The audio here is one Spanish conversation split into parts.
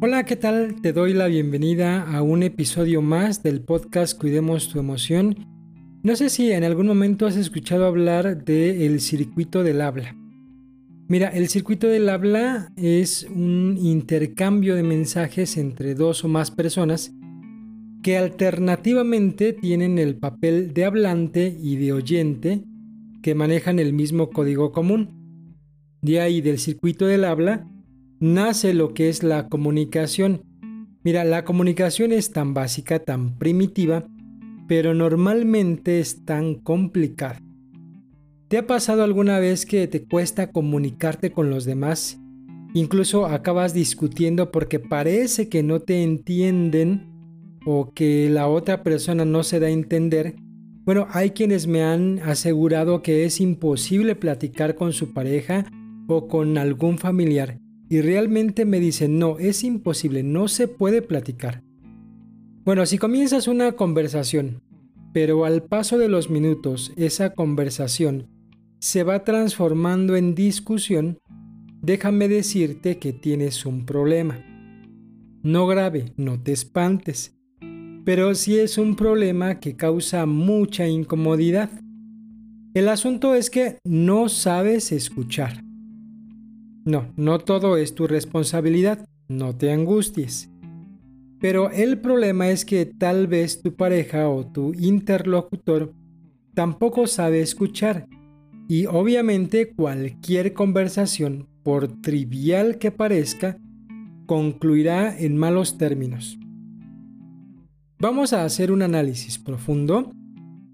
Hola, ¿qué tal? Te doy la bienvenida a un episodio más del podcast Cuidemos tu emoción. No sé si en algún momento has escuchado hablar del circuito del habla. Mira, el circuito del habla es un intercambio de mensajes entre dos o más personas que alternativamente tienen el papel de hablante y de oyente que manejan el mismo código común. De ahí del circuito del habla nace lo que es la comunicación. Mira, la comunicación es tan básica, tan primitiva, pero normalmente es tan complicada. ¿Te ha pasado alguna vez que te cuesta comunicarte con los demás? Incluso acabas discutiendo porque parece que no te entienden o que la otra persona no se da a entender. Bueno, hay quienes me han asegurado que es imposible platicar con su pareja o con algún familiar y realmente me dicen, no, es imposible, no se puede platicar. Bueno, si comienzas una conversación, pero al paso de los minutos esa conversación se va transformando en discusión, déjame decirte que tienes un problema. No grave, no te espantes, pero sí es un problema que causa mucha incomodidad. El asunto es que no sabes escuchar. No, no todo es tu responsabilidad, no te angusties. Pero el problema es que tal vez tu pareja o tu interlocutor tampoco sabe escuchar y obviamente cualquier conversación, por trivial que parezca, concluirá en malos términos. Vamos a hacer un análisis profundo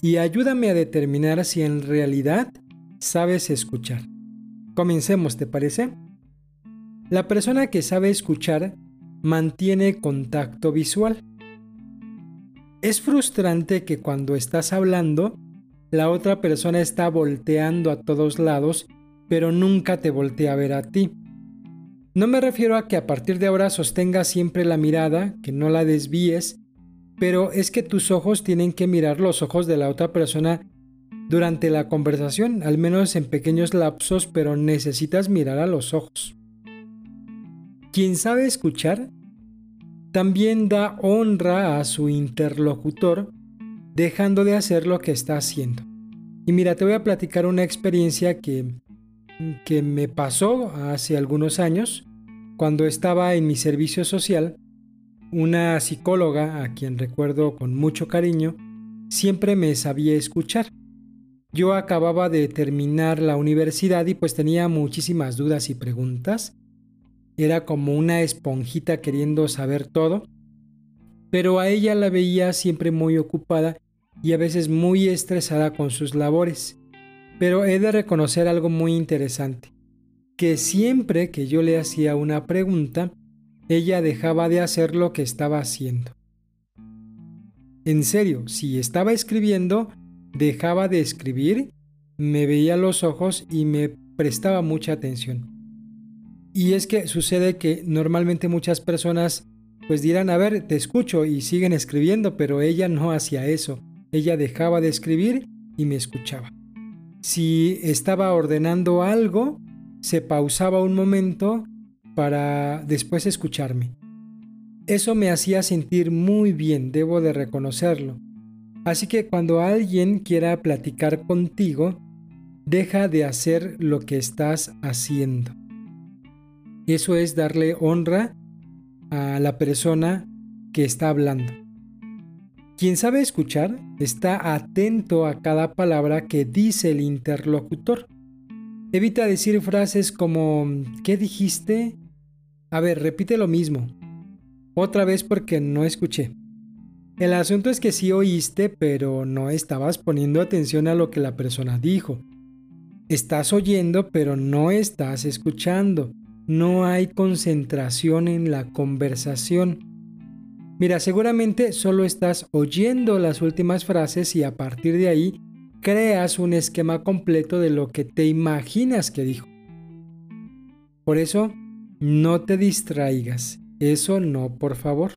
y ayúdame a determinar si en realidad sabes escuchar. Comencemos, ¿te parece? La persona que sabe escuchar mantiene contacto visual. Es frustrante que cuando estás hablando, la otra persona está volteando a todos lados, pero nunca te voltea a ver a ti. No me refiero a que a partir de ahora sostengas siempre la mirada, que no la desvíes, pero es que tus ojos tienen que mirar los ojos de la otra persona durante la conversación, al menos en pequeños lapsos, pero necesitas mirar a los ojos. Quien sabe escuchar también da honra a su interlocutor dejando de hacer lo que está haciendo. Y mira, te voy a platicar una experiencia que, que me pasó hace algunos años cuando estaba en mi servicio social. Una psicóloga, a quien recuerdo con mucho cariño, siempre me sabía escuchar. Yo acababa de terminar la universidad y pues tenía muchísimas dudas y preguntas. Era como una esponjita queriendo saber todo. Pero a ella la veía siempre muy ocupada y a veces muy estresada con sus labores. Pero he de reconocer algo muy interesante, que siempre que yo le hacía una pregunta, ella dejaba de hacer lo que estaba haciendo. En serio, si estaba escribiendo, dejaba de escribir, me veía los ojos y me prestaba mucha atención. Y es que sucede que normalmente muchas personas pues dirán, a ver, te escucho y siguen escribiendo, pero ella no hacía eso. Ella dejaba de escribir y me escuchaba. Si estaba ordenando algo, se pausaba un momento para después escucharme. Eso me hacía sentir muy bien, debo de reconocerlo. Así que cuando alguien quiera platicar contigo, deja de hacer lo que estás haciendo. Eso es darle honra a la persona que está hablando. Quien sabe escuchar está atento a cada palabra que dice el interlocutor. Evita decir frases como ¿qué dijiste? A ver, repite lo mismo. Otra vez porque no escuché. El asunto es que sí oíste, pero no estabas poniendo atención a lo que la persona dijo. Estás oyendo, pero no estás escuchando. No hay concentración en la conversación. Mira, seguramente solo estás oyendo las últimas frases y a partir de ahí creas un esquema completo de lo que te imaginas que dijo. Por eso, no te distraigas. Eso no, por favor.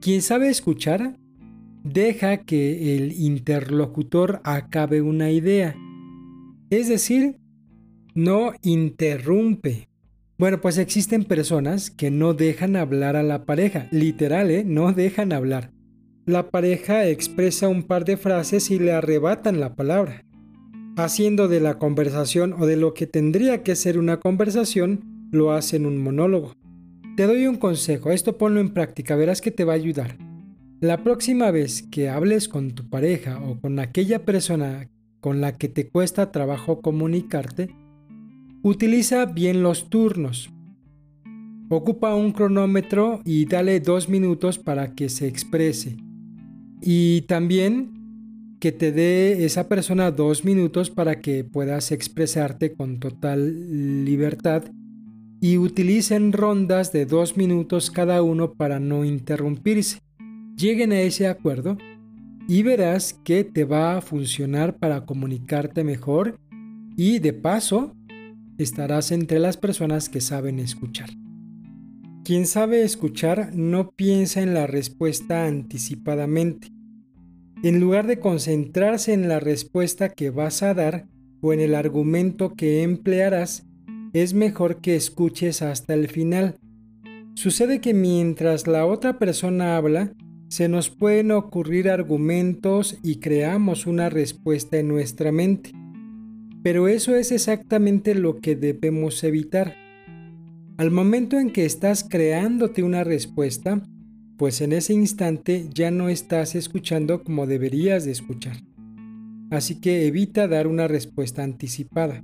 Quien sabe escuchar, deja que el interlocutor acabe una idea. Es decir, no interrumpe. Bueno, pues existen personas que no dejan hablar a la pareja, literal, ¿eh? No dejan hablar. La pareja expresa un par de frases y le arrebatan la palabra, haciendo de la conversación o de lo que tendría que ser una conversación, lo hacen un monólogo. Te doy un consejo, esto ponlo en práctica, verás que te va a ayudar. La próxima vez que hables con tu pareja o con aquella persona con la que te cuesta trabajo comunicarte, utiliza bien los turnos. Ocupa un cronómetro y dale dos minutos para que se exprese. Y también que te dé esa persona dos minutos para que puedas expresarte con total libertad y utilicen rondas de dos minutos cada uno para no interrumpirse. Lleguen a ese acuerdo y verás que te va a funcionar para comunicarte mejor y de paso estarás entre las personas que saben escuchar. Quien sabe escuchar no piensa en la respuesta anticipadamente. En lugar de concentrarse en la respuesta que vas a dar o en el argumento que emplearás, es mejor que escuches hasta el final. Sucede que mientras la otra persona habla, se nos pueden ocurrir argumentos y creamos una respuesta en nuestra mente. Pero eso es exactamente lo que debemos evitar. Al momento en que estás creándote una respuesta, pues en ese instante ya no estás escuchando como deberías de escuchar. Así que evita dar una respuesta anticipada.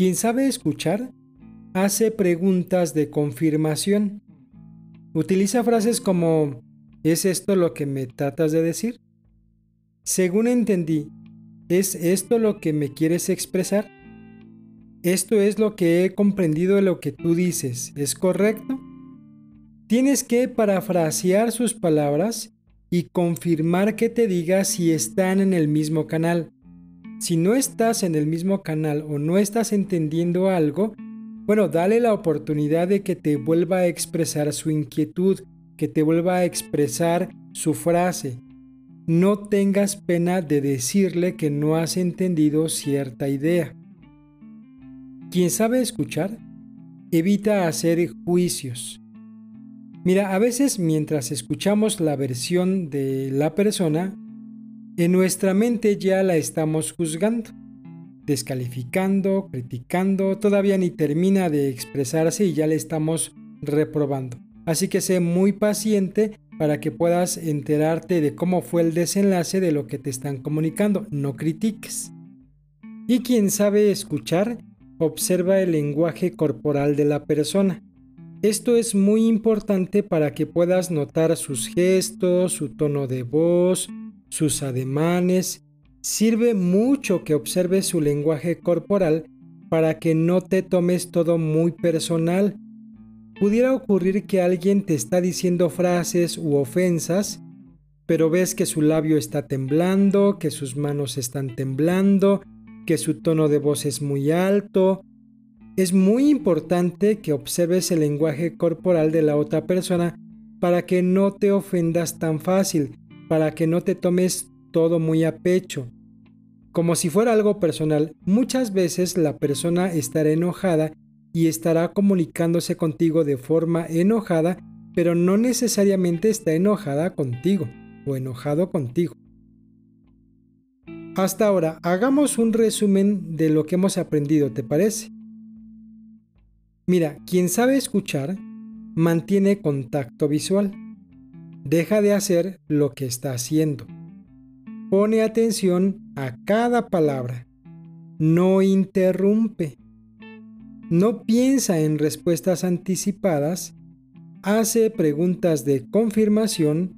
Quien sabe escuchar hace preguntas de confirmación. Utiliza frases como ¿Es esto lo que me tratas de decir? Según entendí, ¿es esto lo que me quieres expresar? Esto es lo que he comprendido de lo que tú dices, ¿es correcto? Tienes que parafrasear sus palabras y confirmar que te diga si están en el mismo canal. Si no estás en el mismo canal o no estás entendiendo algo, bueno, dale la oportunidad de que te vuelva a expresar su inquietud que te vuelva a expresar su frase. No tengas pena de decirle que no has entendido cierta idea. Quien sabe escuchar, evita hacer juicios. Mira, a veces mientras escuchamos la versión de la persona, en nuestra mente ya la estamos juzgando, descalificando, criticando, todavía ni termina de expresarse y ya le estamos reprobando. Así que sé muy paciente para que puedas enterarte de cómo fue el desenlace de lo que te están comunicando. No critiques. Y quien sabe escuchar, observa el lenguaje corporal de la persona. Esto es muy importante para que puedas notar sus gestos, su tono de voz, sus ademanes. Sirve mucho que observes su lenguaje corporal para que no te tomes todo muy personal pudiera ocurrir que alguien te está diciendo frases u ofensas, pero ves que su labio está temblando, que sus manos están temblando, que su tono de voz es muy alto. Es muy importante que observes el lenguaje corporal de la otra persona para que no te ofendas tan fácil, para que no te tomes todo muy a pecho. Como si fuera algo personal, muchas veces la persona estará enojada y estará comunicándose contigo de forma enojada, pero no necesariamente está enojada contigo o enojado contigo. Hasta ahora, hagamos un resumen de lo que hemos aprendido, ¿te parece? Mira, quien sabe escuchar mantiene contacto visual. Deja de hacer lo que está haciendo. Pone atención a cada palabra. No interrumpe no piensa en respuestas anticipadas, hace preguntas de confirmación,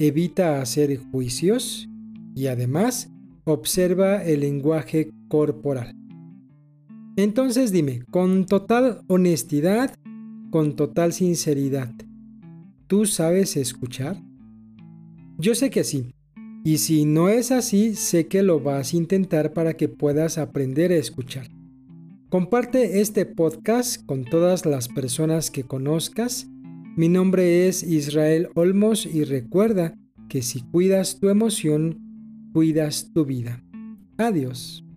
evita hacer juicios y además observa el lenguaje corporal. Entonces dime, con total honestidad, con total sinceridad, ¿tú sabes escuchar? Yo sé que sí. Y si no es así, sé que lo vas a intentar para que puedas aprender a escuchar. Comparte este podcast con todas las personas que conozcas. Mi nombre es Israel Olmos y recuerda que si cuidas tu emoción, cuidas tu vida. Adiós.